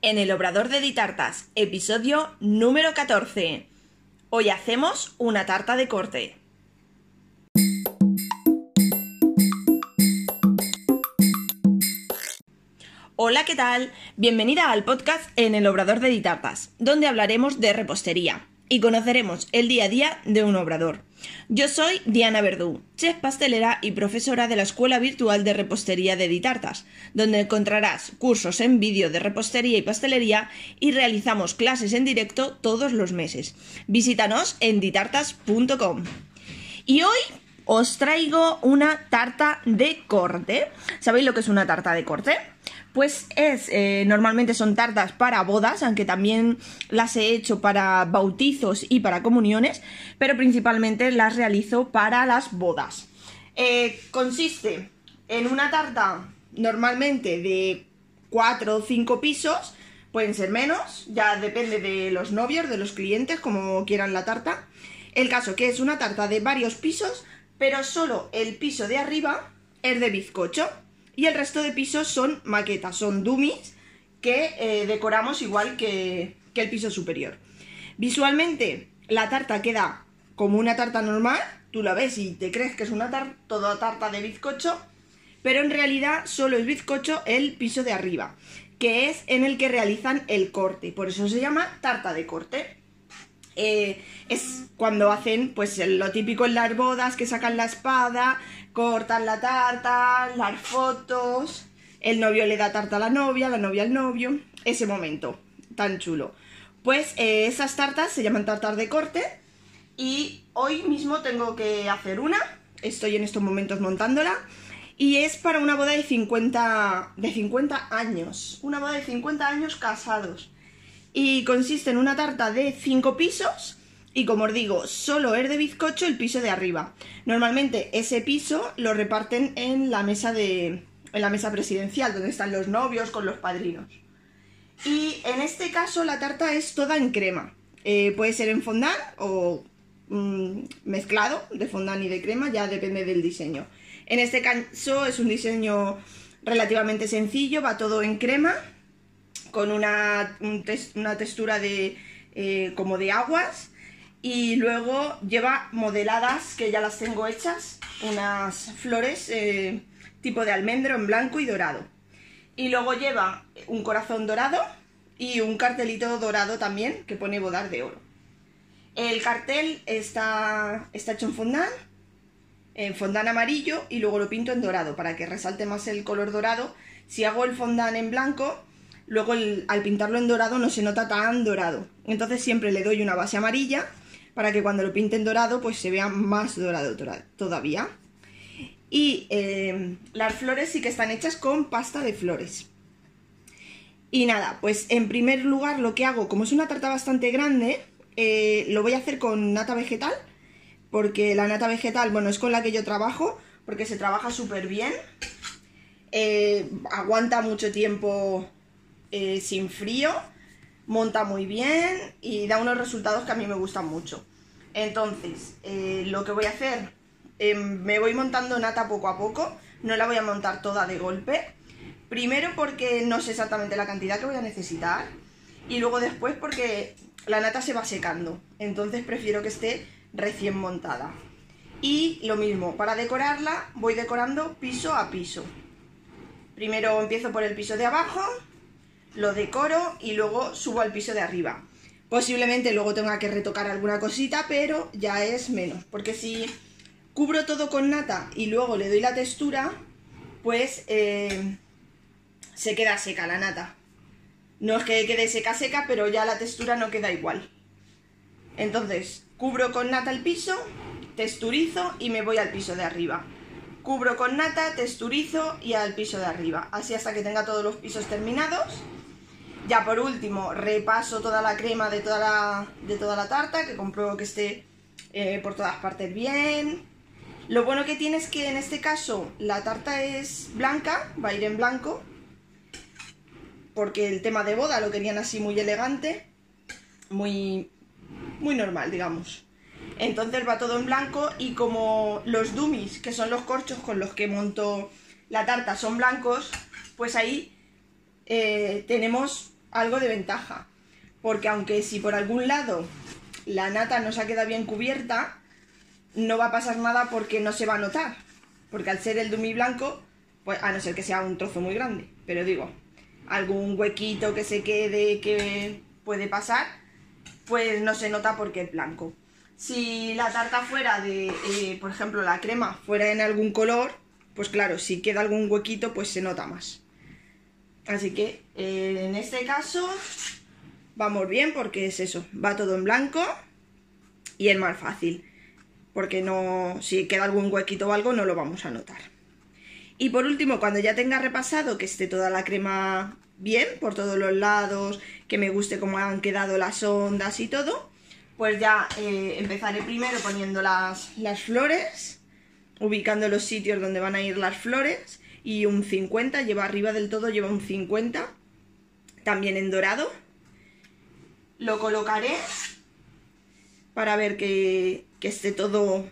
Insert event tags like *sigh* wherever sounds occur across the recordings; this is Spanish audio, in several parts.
en el Obrador de Ditartas, episodio número 14. Hoy hacemos una tarta de corte. Hola, ¿qué tal? Bienvenida al podcast en el Obrador de Ditartas, donde hablaremos de repostería y conoceremos el día a día de un obrador. Yo soy Diana Verdú, chef pastelera y profesora de la Escuela Virtual de Repostería de Ditartas, donde encontrarás cursos en vídeo de repostería y pastelería y realizamos clases en directo todos los meses. Visítanos en ditartas.com. Y hoy os traigo una tarta de corte. ¿Sabéis lo que es una tarta de corte? Pues es, eh, normalmente son tartas para bodas, aunque también las he hecho para bautizos y para comuniones, pero principalmente las realizo para las bodas. Eh, consiste en una tarta normalmente de 4 o 5 pisos, pueden ser menos, ya depende de los novios, de los clientes, como quieran la tarta. El caso que es una tarta de varios pisos, pero solo el piso de arriba es de bizcocho y el resto de pisos son maquetas, son dummies que eh, decoramos igual que, el piso superior. Visualmente la tarta queda como una tarta normal, tú la ves y te crees que es una tarta, toda tarta de bizcocho, pero en realidad solo es bizcocho el piso de arriba, que es en el que realizan el corte, por eso se llama tarta de corte. Eh, es cuando hacen pues lo típico en las bodas, que sacan la espada, cortan la tarta, las fotos, el novio le da tarta a la novia, la novia al novio, ese momento tan chulo. Pues eh, esas tartas se llaman tartas de corte y hoy mismo tengo que hacer una, estoy en estos momentos montándola y es para una boda de 50, de 50 años, una boda de 50 años casados. Y consiste en una tarta de 5 pisos y como os digo, solo es de bizcocho el piso de arriba. Normalmente ese piso lo reparten en la mesa de en la mesa presidencial, donde están los novios con los padrinos. Y en este caso la tarta es toda en crema. Eh, puede ser en fondant o mm, mezclado de fondant y de crema, ya depende del diseño. En este caso es un diseño relativamente sencillo, va todo en crema, con una, una textura de, eh, como de aguas y luego lleva modeladas que ya las tengo hechas, unas flores eh, tipo de almendro en blanco y dorado. Y luego lleva un corazón dorado y un cartelito dorado también que pone bodar de oro. El cartel está, está hecho en fondant, en fondant amarillo y luego lo pinto en dorado para que resalte más el color dorado. Si hago el fondant en blanco, luego al pintarlo en dorado no se nota tan dorado. Entonces siempre le doy una base amarilla para que cuando lo pinten dorado pues se vea más dorado todavía. Y eh, las flores sí que están hechas con pasta de flores. Y nada, pues en primer lugar lo que hago, como es una tarta bastante grande, eh, lo voy a hacer con nata vegetal, porque la nata vegetal, bueno, es con la que yo trabajo, porque se trabaja súper bien, eh, aguanta mucho tiempo sin frío, monta muy bien y da unos resultados que a mí me gustan mucho. Entonces, eh, lo que voy a hacer, em, me voy montando nata poco a poco, no la voy a montar toda de golpe. Primero porque no sé exactamente la cantidad que voy a necesitar y luego después porque la nata se va secando, entonces prefiero que esté recién montada. Y lo mismo, para decorarla voy decorando piso a piso. Primero empiezo por el piso de abajo, lo decoro y luego subo al piso de arriba. Posiblemente luego tenga que retocar alguna cosita, pero ya es menos. Porque si cubro todo con nata y luego le doy la textura, pues eh, se queda seca la nata. No es que quede seca seca, pero ya la textura no queda igual. Entonces, cubro con nata el piso, texturizo y me voy al piso de arriba. Cubro con nata, texturizo y al piso de arriba. Así hasta que tenga todos los pisos terminados ya por último, repaso toda la crema de toda la, de toda la tarta, que compruebo que esté eh, por todas partes bien. Lo bueno que tiene es que en este caso la tarta es blanca, va a ir en blanco, porque el tema de boda lo querían así muy elegante, muy, muy normal, digamos. Entonces va todo en blanco y como los dummies, que son los corchos con los que monto la tarta, son blancos, pues ahí eh, tenemos algo de ventaja. Porque aunque si por algún lado la nata no se ha quedado bien cubierta, no va a pasar nada porque no se va a notar. Porque al ser el dumi blanco, pues a no ser que sea un trozo muy grande, pero digo, algún huequito que se quede que puede pasar, pues no se nota porque es blanco. Si la tarta fuera de, eh, por ejemplo, la crema fuera en algún color, pues claro, si queda algún huequito, pues se nota más. Así que eh, en este caso vamos bien porque es eso, va todo en blanco y es más fácil. Porque no, si queda algún huequito o algo, no lo vamos a notar. Y por último, cuando ya tenga repasado que esté toda la crema bien por todos los lados, que me guste cómo han quedado las ondas y todo, pues ya eh, empezaré primero poniendo las, las flores, ubicando los sitios donde van a ir las flores, y un 50, lleva arriba del todo, lleva un 50, también en dorado. Lo colocaré para ver que, que esté todo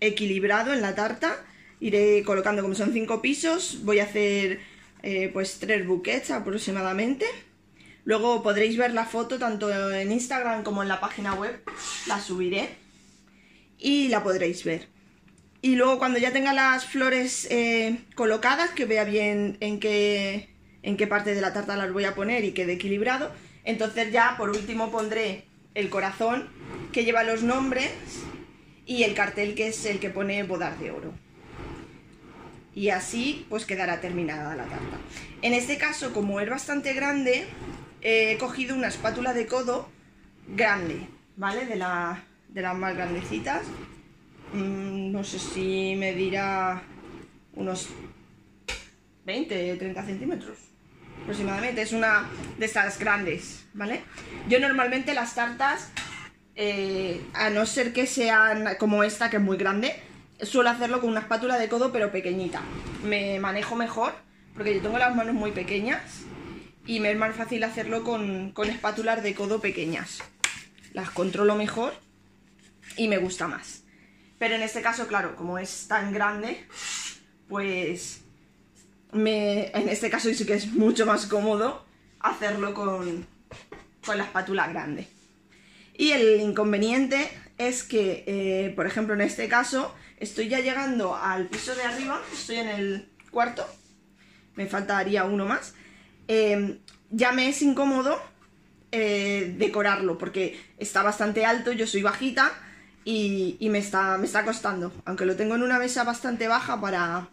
equilibrado en la tarta. Iré colocando, como son cinco pisos, voy a hacer eh, pues tres buquets aproximadamente. Luego podréis ver la foto tanto en Instagram como en la página web, la subiré y la podréis ver. Y luego cuando ya tenga las flores eh, colocadas, que vea bien en qué, en qué parte de la tarta las voy a poner y quede equilibrado, entonces ya por último pondré el corazón que lleva los nombres y el cartel que es el que pone bodar de oro y así pues quedará terminada la tarta. En este caso, como es bastante grande, he cogido una espátula de codo grande, ¿vale? De, de las más grandecitas. Mm, no sé si me dirá unos 20, 30 centímetros aproximadamente. Es una de estas grandes, ¿vale? Yo normalmente las tartas, eh, a no ser que sean como esta, que es muy grande, suelo hacerlo con una espátula de codo pero pequeñita. Me manejo mejor porque yo tengo las manos muy pequeñas y me es más fácil hacerlo con, con espátulas de codo pequeñas. Las controlo mejor y me gusta más. Pero en este caso, claro, como es tan grande, pues me, en este caso sí que es mucho más cómodo hacerlo con, con la espátula grande. Y el inconveniente es que, eh, por ejemplo, en este caso, estoy ya llegando al piso de arriba, estoy en el cuarto, me faltaría uno más. Em, ya me es incómodo eh, decorarlo porque está bastante alto, yo soy bajita y, me, está, me está costando. Aunque lo tengo en una mesa bastante baja para,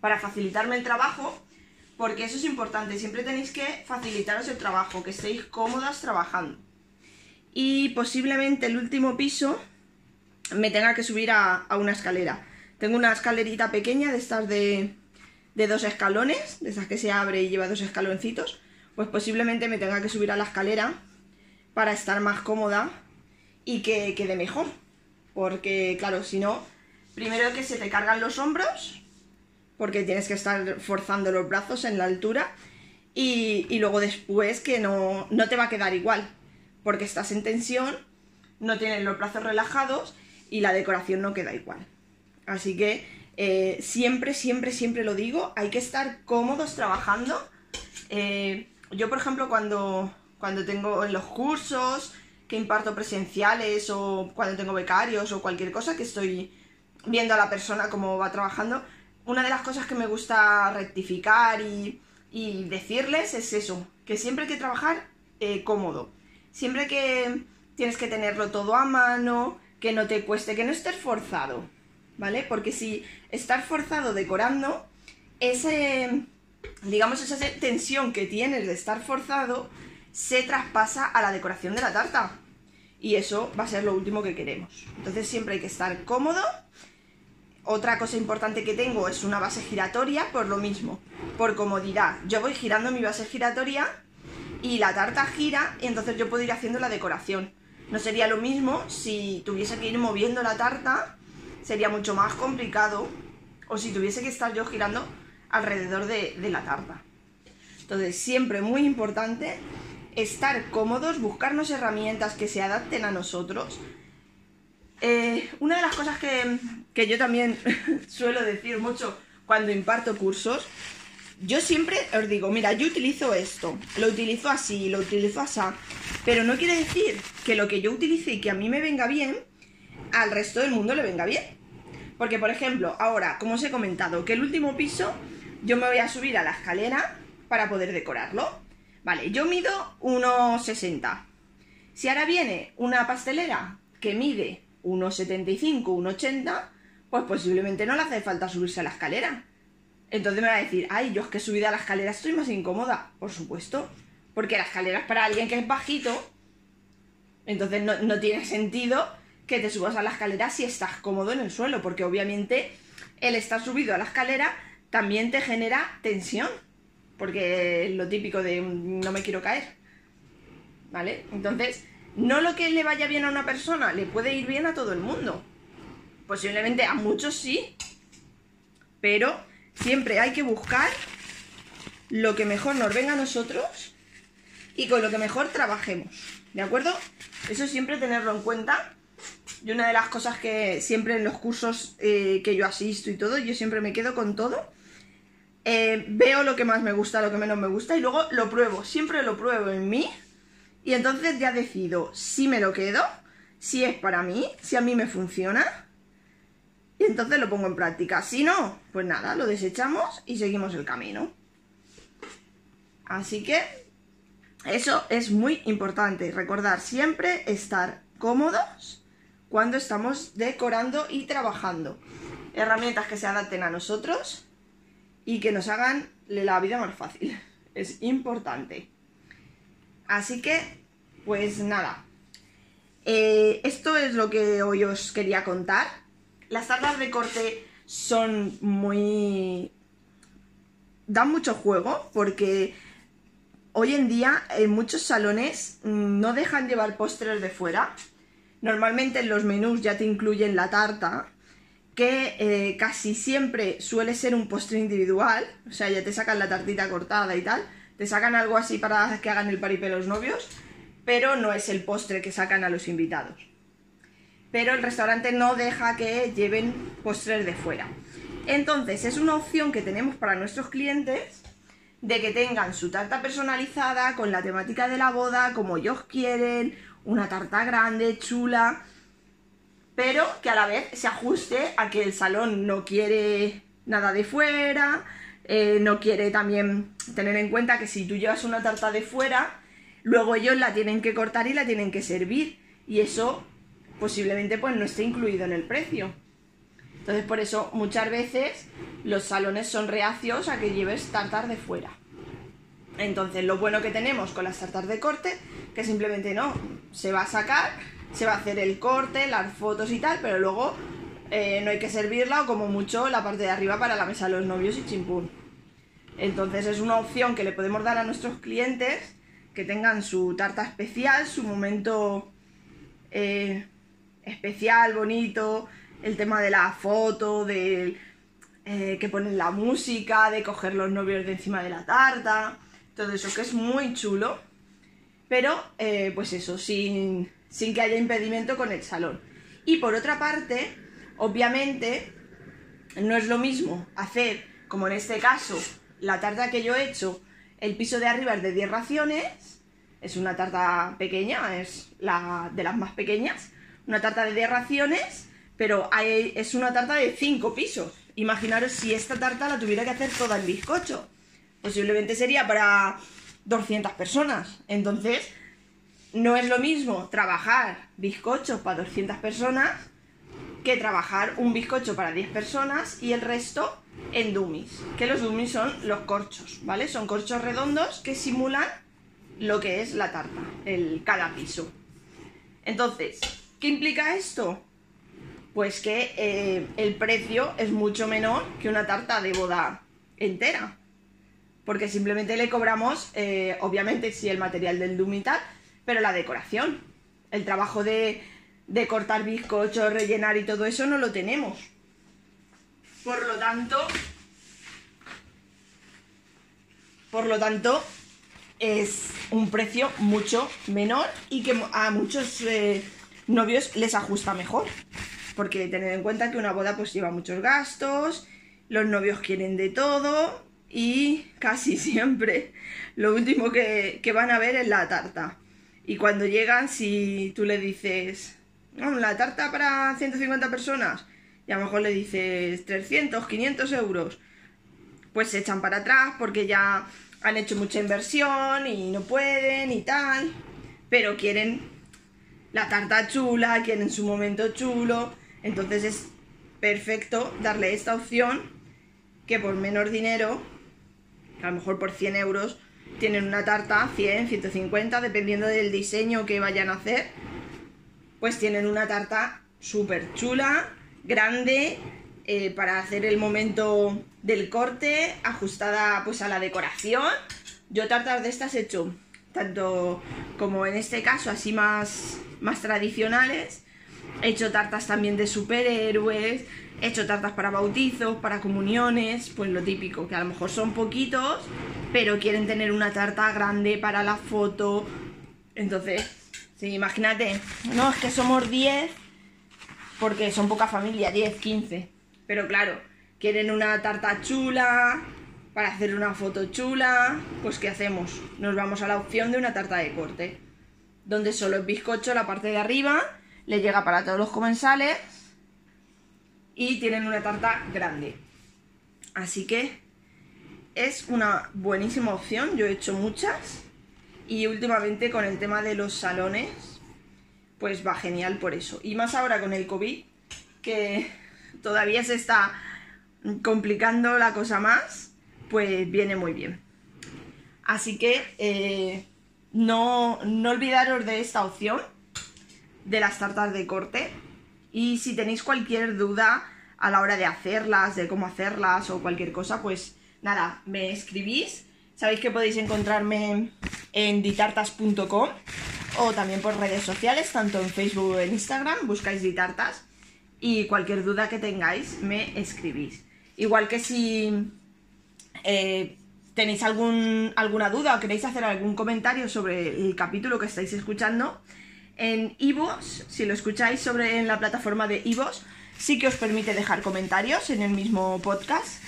para facilitarme el trabajo, porque eso es importante, siempre tenéis que facilitaros el trabajo, que estéis cómodas trabajando. Y posiblemente el último piso me tenga que subir a, una escalera. Tengo una escalerita pequeña de estas de, de dos escalones, de esas que se abre y lleva dos escaloncitos, pues posiblemente me tenga que subir a la escalera para estar más cómoda y que quede mejor. Porque, claro, si no, primero que se te cargan los hombros, porque tienes que estar forzando los brazos en la altura, y, luego después que no, no te va a quedar igual, porque estás en tensión, no tienes los brazos relajados y la decoración no queda igual. Así que eh, siempre, siempre, siempre lo digo, hay que estar cómodos trabajando. Eh, yo, por ejemplo, cuando, cuando tengo en los cursos que imparto presenciales o cuando tengo becarios o cualquier cosa que estoy viendo a la persona cómo va trabajando, una de las cosas que me gusta rectificar y, decirles es eso, que siempre hay que trabajar eh, cómodo, siempre que tienes que tenerlo todo a mano, que no te cueste, que no estés forzado, ¿vale? Porque si estás forzado decorando, ese, digamos, esa tensión que tienes de estar forzado se traspasa a la decoración de la tarta. Y eso va a ser lo último que queremos. Entonces siempre hay que estar cómodo. Otra cosa importante que tengo es una base giratoria, por lo mismo, por comodidad. Yo voy girando mi base giratoria y la tarta gira y entonces yo puedo ir haciendo la decoración. No sería lo mismo si tuviese que ir moviendo la tarta, sería mucho más complicado. O si tuviese que estar yo girando alrededor de, la tarta. Entonces, siempre muy importante estar cómodos, buscarnos herramientas que se adapten a nosotros. Eh, una de las cosas que, que yo también *laughs* suelo decir mucho cuando imparto cursos yo siempre os digo, mira, yo utilizo esto, lo utilizo así, lo utilizo así, pero no quiere decir que lo que yo utilice y que a mí me venga bien, al resto del mundo le venga bien. Porque, por ejemplo, ahora, como os he comentado, que el último piso yo me voy a subir a la escalera para poder decorarlo. Vale, yo mido 1,60. Si ahora viene una pastelera que mide 1,75, 1,80, pues posiblemente no le hace falta subirse a la escalera. Entonces me va a decir, ay, yo es que subida a la escalera estoy más incómoda. Por supuesto. Porque la escalera es para alguien que es bajito. Entonces no, no tiene sentido que te subas a la escalera si estás cómodo en el suelo. Porque obviamente el estar subido a la escalera también te genera tensión. Porque es lo típico de no me quiero caer. ¿Vale? Entonces, no lo que le vaya bien a una persona le puede ir bien a todo el mundo. Posiblemente a muchos sí. Pero Siempre hay que buscar lo que mejor nos venga a nosotros y con lo que mejor trabajemos. ¿De acuerdo? Eso siempre tenerlo en cuenta. Y una de las cosas que siempre en los cursos eh, que yo asisto y todo, yo siempre me quedo con todo. Eh, veo lo que más me gusta, lo que menos me gusta y luego lo pruebo. Siempre lo pruebo en mí y entonces ya decido si me lo quedo, si es para mí, si a mí me funciona y entonces lo pongo en práctica. Si no, pues nada, lo desechamos y seguimos el camino. Así que eso es muy importante. Recordar siempre estar cómodos cuando estamos decorando y trabajando. Herramientas que se adapten a nosotros y que nos hagan la vida más fácil. *laughs* Es importante. Así que, pues nada. Eh, esto es lo que hoy os quería contar las tartas de corte son muy... dan mucho juego porque hoy en día en muchos salones mm, no dejan llevar postres de fuera. Normalmente en los menús ya te incluyen la tarta, que eh, casi siempre suele ser un postre individual, o sea, ya te sacan la tartita cortada y tal, te sacan algo así para que hagan el paripé los novios, pero no es el postre que sacan a los invitados pero el restaurante no deja que lleven postres de fuera. Entonces es una opción que tenemos para nuestros clientes de que tengan su tarta personalizada con la temática de la boda, como ellos quieren, una tarta grande, chula, pero que a la vez se ajuste a que el salón no quiere nada de fuera, eh, no quiere también tener en cuenta que si tú llevas una tarta de fuera, luego ellos la tienen que cortar y la tienen que servir. Y eso posiblemente pues no esté incluido en el precio. Entonces por eso muchas veces los salones son reacios a que lleves tartar de fuera. Entonces lo bueno que tenemos con las tartas de corte, que simplemente no, se va a sacar, se va a hacer el corte, las fotos y tal, pero luego eh, no hay que servirla o como mucho la parte de arriba para la mesa de los novios y chimpún. Entonces es una opción que le podemos dar a nuestros clientes que tengan su tarta especial, su momento eh, especial, bonito, el tema de la foto, de eh, que ponen la música, de coger los novios de encima de la tarta, todo eso que es muy chulo, pero pues eso, sin, sin que haya impedimento con el salón. Y por otra parte, obviamente, no es lo mismo hacer, como en este caso, la tarta que yo he hecho, el piso de arriba es de 10 raciones, es una tarta pequeña, es la de las más pequeñas, una tarta de 10 raciones, pero es una tarta de 5 pisos. Imaginaros si esta tarta la tuviera que hacer toda en bizcocho. Posiblemente sería para 200 personas. Entonces, no es lo mismo trabajar bizcochos para 200 personas que trabajar un bizcocho para 10 personas y el resto en dummies. Que los dummies son los corchos, ¿vale? Son corchos redondos que simulan lo que es la tarta, el cada piso. Entonces, ¿Qué implica esto? Pues que eh, el precio es mucho menor que una tarta de boda entera. Porque simplemente le cobramos, eh, obviamente, sí, el material del Doom y tal, pero la decoración. El trabajo de, de cortar bizcochos, rellenar y todo eso no lo tenemos. Por lo tanto, por lo tanto, es un precio mucho menor y que a muchos eh, novios les ajusta mejor. Porque tened en cuenta que una boda pues lleva muchos gastos, los novios quieren de todo y casi siempre lo último que, van a ver es la tarta. Y cuando llegan, si tú le dices, la tarta para 150 personas, y a lo mejor le dices 300, 500 euros, pues se echan para atrás porque ya han hecho mucha inversión y no pueden y tal, pero quieren la tarta chula, quieren su momento chulo, entonces es perfecto darle esta opción que por menor dinero, a lo mejor por 100 euros, tienen una tarta 100, 150, dependiendo del diseño que vayan a hacer, pues tienen una tarta súper chula, grande, eh, para hacer el momento del corte, ajustada pues a la decoración. Yo tartas de estas he hecho tanto como en este caso así más, más tradicionales, He hecho tartas también de superhéroes, he hecho tartas para bautizos, para comuniones, pues lo típico, que a lo mejor son poquitos, pero quieren tener una tarta grande para la foto. Entonces, sí, imagínate, no, es que somos 10, porque son poca familia, 10, 15. Pero claro, quieren una tarta chula, para hacer una foto chula, pues ¿qué hacemos? Nos vamos a la opción de una tarta de corte, donde solo es bizcocho la parte de arriba le llega para todos los comensales y tienen una tarta grande. Así que es una buenísima opción, yo he hecho muchas y últimamente con el tema de los salones pues va genial por eso. Y más ahora con el COVID que *laughs* todavía se está complicando la cosa más, pues viene muy bien. Así que eh, no, no olvidaros de esta opción de las tartas de corte. Y si tenéis cualquier duda a la hora de hacerlas, de cómo hacerlas o cualquier cosa, pues nada, me escribís. Sabéis que podéis encontrarme en ditartas.com o también por redes sociales, tanto en Facebook o en Instagram, buscáis ditartas y cualquier duda que tengáis me escribís. Igual que si eh, tenéis algún, alguna duda o queréis hacer algún comentario sobre el capítulo que estáis escuchando, en Ivos, si lo escucháis sobre en la plataforma de Ivos, sí que os permite dejar comentarios en el mismo podcast.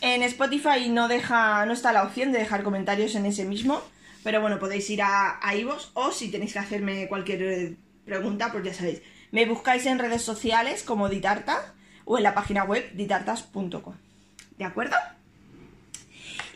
En Spotify no deja, no está la opción de dejar comentarios en ese mismo, pero bueno, podéis ir a, a Ivos o si tenéis que hacerme cualquier eh, pregunta, pues ya sabéis. Me buscáis en redes sociales como Ditarta o en la página web ditartas.com. ¿De acuerdo?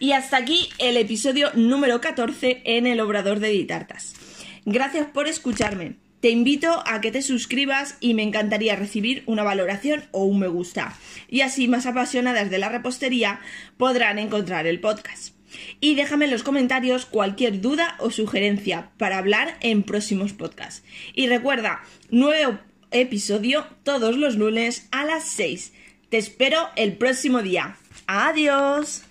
Y hasta aquí el episodio número 14 en el Obrador de Ditartas. Gracias por escucharme. Te invito a que te suscribas y me encantaría recibir una valoración o un me gusta. Y así más apasionadas de la repostería podrán encontrar el podcast. Y déjame en los comentarios cualquier duda o sugerencia para hablar en próximos podcasts. Y recuerda, nuevo episodio todos los lunes a las 6. Te espero el próximo día. Adiós.